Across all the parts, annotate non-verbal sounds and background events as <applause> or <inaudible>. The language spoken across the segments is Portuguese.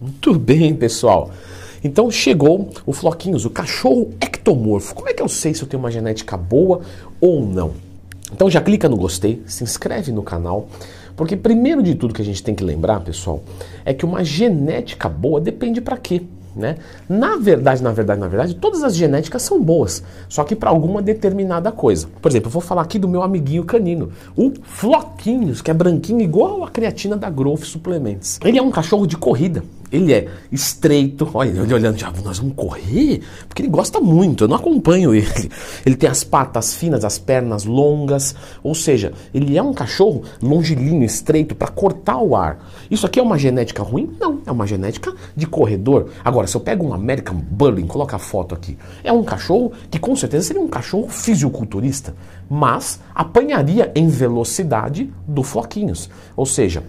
Muito bem, pessoal. Então chegou o Floquinhos, o cachorro ectomorfo. Como é que eu sei se eu tenho uma genética boa ou não? Então já clica no gostei, se inscreve no canal, porque primeiro de tudo que a gente tem que lembrar, pessoal, é que uma genética boa depende para quê? Né? Na verdade, na verdade, na verdade, todas as genéticas são boas, só que para alguma determinada coisa. Por exemplo, eu vou falar aqui do meu amiguinho canino, o Floquinhos, que é branquinho igual a creatina da Growth Suplementos. Ele é um cachorro de corrida. Ele é estreito, olha ele olhando, já, nós vamos correr? Porque ele gosta muito, eu não acompanho ele. <laughs> Ele tem as patas finas, as pernas longas, ou seja, ele é um cachorro longilíneo, estreito, para cortar o ar. Isso aqui é uma genética ruim? Não, é uma genética de corredor. Agora, se eu pego um American Bully, coloca a foto aqui, é um cachorro que com certeza seria um cachorro fisiculturista, mas apanharia em velocidade do Floquinhos. Ou seja,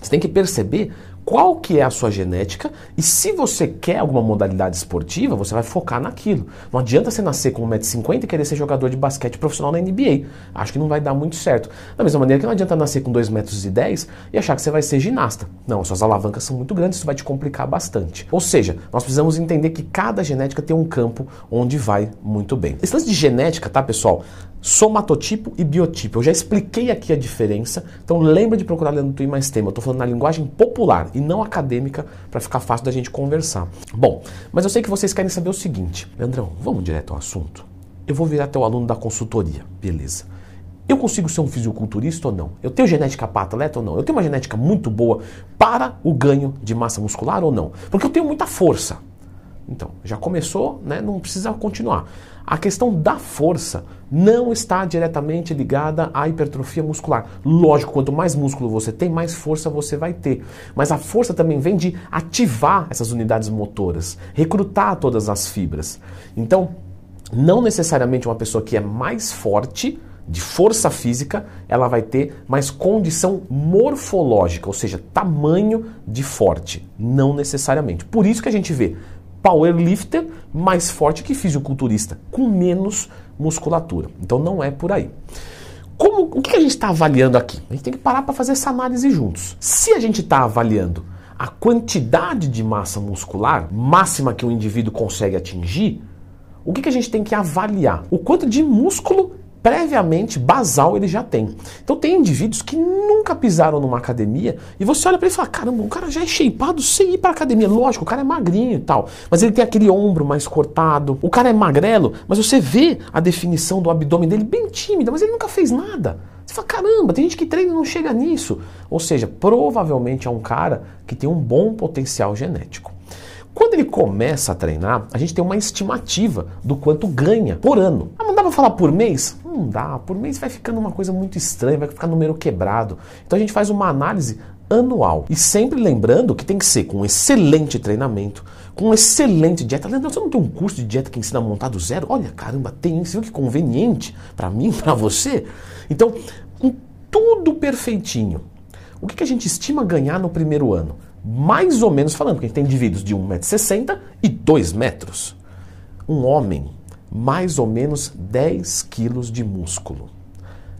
você tem que perceber qual que é a sua genética e se você quer alguma modalidade esportiva, você vai focar naquilo. Não adianta você nascer com 1,50m e querer ser jogador de basquete profissional na NBA. Acho que não vai dar muito certo. Da mesma maneira que não adianta nascer com 2,10m e achar que você vai ser ginasta. Não, suas alavancas são muito grandes, isso vai te complicar bastante. Ou seja, nós precisamos entender que cada genética tem um campo onde vai muito bem. Esse lance de genética, tá, pessoal? Somatotipo e biotipo. Eu já expliquei aqui a diferença, então lembra de procurar ler no Twitter mais tema. Eu estou falando na linguagem popular e não acadêmica para ficar fácil da gente conversar. Bom, mas eu sei que vocês querem saber o seguinte, Leandrão, vamos direto ao assunto. Eu vou virar teu aluno da consultoria, beleza? Eu consigo ser um fisiculturista ou não? Eu tenho genética para atleta ou não? Eu tenho uma genética muito boa para o ganho de massa muscular ou não? Porque eu tenho muita força. Então, já começou, né? não precisa continuar. A questão da força não está diretamente ligada à hipertrofia muscular. Lógico, quanto mais músculo você tem, mais força você vai ter. Mas a força também vem de ativar essas unidades motoras, recrutar todas as fibras. Então, não necessariamente uma pessoa que é mais forte, de força física, ela vai ter mais condição morfológica, ou seja, tamanho de forte. Não necessariamente. Por isso que a gente vê powerlifter mais forte que fisiculturista, com menos musculatura. Então não é por aí. Como, o que a gente está avaliando aqui? A gente tem que parar para fazer essa análise juntos. Se a gente está avaliando a quantidade de massa muscular máxima que o indivíduo consegue atingir, o que a gente tem que avaliar? O quanto de músculo previamente basal ele já tem. Então tem indivíduos que nunca pisaram numa academia e você olha para ele e fala: caramba, o cara já é shapeado sem ir para academia. Lógico, o cara é magrinho e tal, mas ele tem aquele ombro mais cortado. O cara é magrelo, mas você vê a definição do abdômen dele bem tímida, mas ele nunca fez nada. Você fala: caramba, tem gente que treina e não chega nisso. Ou seja, provavelmente é um cara que tem um bom potencial genético. Quando ele começa a treinar, a gente tem uma estimativa do quanto ganha por ano. Ah, não dá para falar por mês? Não dá. Por mês vai ficando uma coisa muito estranha, vai ficar número quebrado. Então a gente faz uma análise anual. E sempre lembrando que tem que ser com um excelente treinamento, com uma excelente dieta. Lembra, você não tem um curso de dieta que ensina a montar do zero? Olha, caramba, tem. Você viu que conveniente para mim, <laughs> para você? Então, com tudo perfeitinho. O que, que a gente estima ganhar no primeiro ano? Mais ou menos falando, porque a gente tem indivíduos de 1,60m e 2 metros. Um homem mais ou menos 10 quilos de músculo.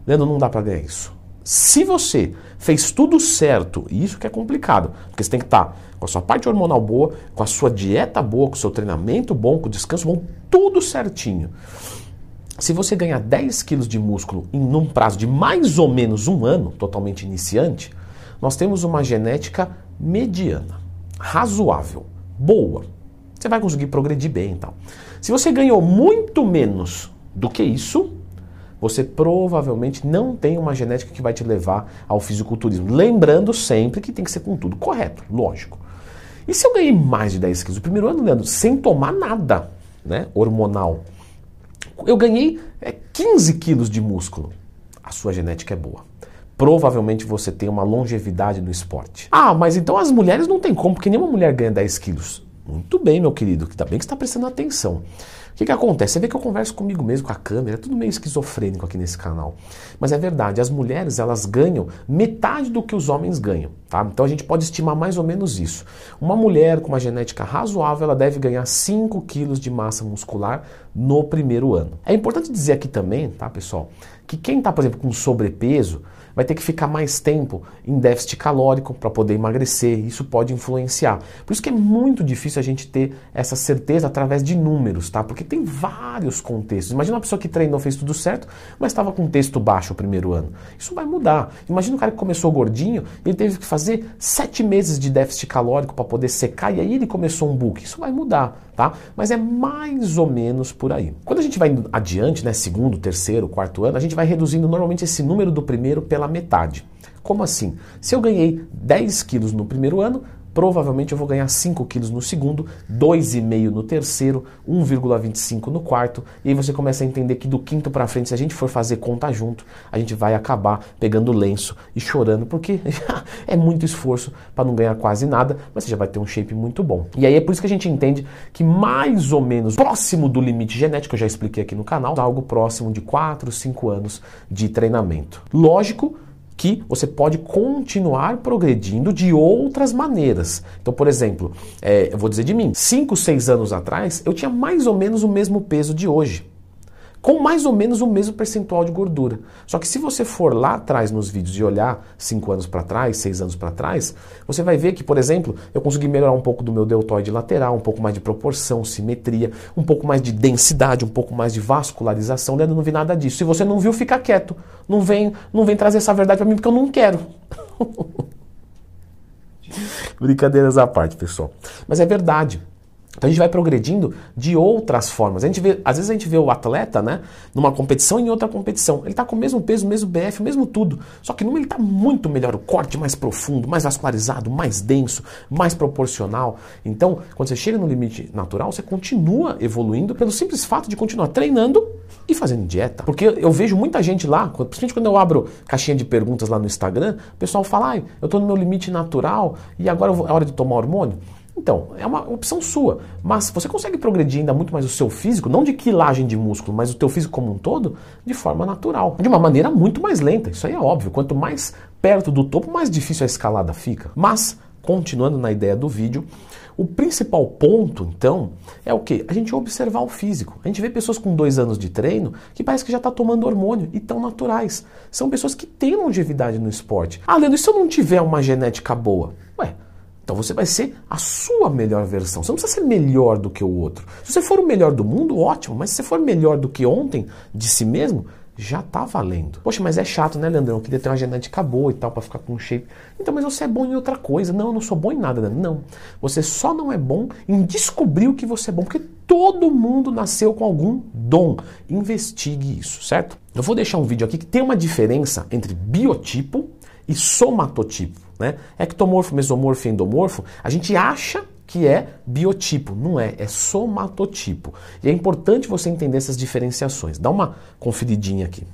Leandro, não dá para ganhar isso. Se você fez tudo certo, e isso que é complicado, porque você tem que estar com a sua parte hormonal boa, com a sua dieta boa, com o seu treinamento bom, com o descanso bom, tudo certinho. Se você ganhar 10 quilos de músculo em um prazo de mais ou menos um ano, totalmente iniciante, nós temos uma genética mediana, razoável, boa. Você vai conseguir progredir bem e tal. Se você ganhou muito menos do que isso, você provavelmente não tem uma genética que vai te levar ao fisiculturismo. Lembrando sempre que tem que ser com tudo correto, lógico. E se eu ganhei mais de 10 quilos? O primeiro ano, Leandro, sem tomar nada né, hormonal, eu ganhei é, 15 quilos de músculo. A sua genética é boa. Provavelmente você tem uma longevidade no esporte. Ah, mas então as mulheres não tem como, porque nenhuma mulher ganha 10 quilos. Muito bem, meu querido, que tá bem que está prestando atenção. O que, que acontece? Você vê que eu converso comigo mesmo, com a câmera, é tudo meio esquizofrênico aqui nesse canal. Mas é verdade, as mulheres elas ganham metade do que os homens ganham. Tá? Então a gente pode estimar mais ou menos isso. Uma mulher com uma genética razoável, ela deve ganhar 5 quilos de massa muscular no primeiro ano. É importante dizer aqui também, tá, pessoal, que quem está, por exemplo, com sobrepeso, vai ter que ficar mais tempo em déficit calórico para poder emagrecer. Isso pode influenciar. Por isso que é muito difícil a gente ter essa certeza através de números, tá? Porque tem vários contextos. Imagina uma pessoa que treinou, fez tudo certo, mas estava com texto baixo o primeiro ano. Isso vai mudar. Imagina um cara que começou gordinho ele teve que fazer sete meses de déficit calórico para poder secar e aí ele começou um book. Isso vai mudar, tá? Mas é mais ou menos por aí. Quando a gente vai adiante, né, segundo, terceiro, quarto ano, a gente vai reduzindo normalmente esse número do primeiro pela metade. Como assim? Se eu ganhei 10 quilos no primeiro ano, provavelmente eu vou ganhar 5 quilos no segundo, 2,5 no terceiro, 1,25 no quarto, e aí você começa a entender que do quinto para frente, se a gente for fazer conta junto, a gente vai acabar pegando lenço e chorando, porque <laughs> é muito esforço para não ganhar quase nada, mas você já vai ter um shape muito bom. E aí é por isso que a gente entende que mais ou menos próximo do limite genético, eu já expliquei aqui no canal, algo próximo de 4, 5 anos de treinamento. Lógico, que você pode continuar progredindo de outras maneiras. Então, por exemplo, é, eu vou dizer de mim, 5, 6 anos atrás, eu tinha mais ou menos o mesmo peso de hoje com mais ou menos o mesmo percentual de gordura. Só que se você for lá atrás nos vídeos e olhar 5 anos para trás, 6 anos para trás, você vai ver que, por exemplo, eu consegui melhorar um pouco do meu deltoide lateral, um pouco mais de proporção, simetria, um pouco mais de densidade, um pouco mais de vascularização. Leandro, não vi nada disso. Se você não viu, fica quieto. Não vem, não vem trazer essa verdade para mim porque eu não quero. <laughs> Brincadeiras à parte, pessoal. Mas é verdade. Então a gente vai progredindo de outras formas. A gente vê, às vezes a gente vê o atleta, né, numa competição e em outra competição. Ele está com o mesmo peso, o mesmo BF, o mesmo tudo. Só que numa ele está muito melhor, o corte mais profundo, mais vascularizado, mais denso, mais proporcional. Então, quando você chega no limite natural, você continua evoluindo pelo simples fato de continuar treinando e fazendo dieta. Porque eu vejo muita gente lá, principalmente quando eu abro caixinha de perguntas lá no Instagram, o pessoal fala: ah, eu estou no meu limite natural e agora é hora de tomar hormônio. Então, é uma opção sua. Mas você consegue progredir ainda muito mais o seu físico, não de quilagem de músculo, mas o teu físico como um todo, de forma natural. De uma maneira muito mais lenta. Isso aí é óbvio. Quanto mais perto do topo, mais difícil a escalada fica. Mas, continuando na ideia do vídeo, o principal ponto, então, é o que? A gente observar o físico. A gente vê pessoas com dois anos de treino que parece que já está tomando hormônio e tão naturais. São pessoas que têm longevidade no esporte. Ah, Leandro, e se eu não tiver uma genética boa? Então você vai ser a sua melhor versão. Você não precisa ser melhor do que o outro. Se você for o melhor do mundo, ótimo. Mas se você for melhor do que ontem de si mesmo, já tá valendo. Poxa, mas é chato, né, Leandrão? Eu queria ter uma genética boa e tal para ficar com shape. Então, mas você é bom em outra coisa. Não, eu não sou bom em nada, Leandro. Não. Você só não é bom em descobrir o que você é bom, porque todo mundo nasceu com algum dom. Investigue isso, certo? Eu vou deixar um vídeo aqui que tem uma diferença entre biotipo e somatotipo. Né? Ectomorfo, mesomorfo e endomorfo, a gente acha que é biotipo, não é, é somatotipo. E é importante você entender essas diferenciações. Dá uma conferidinha aqui.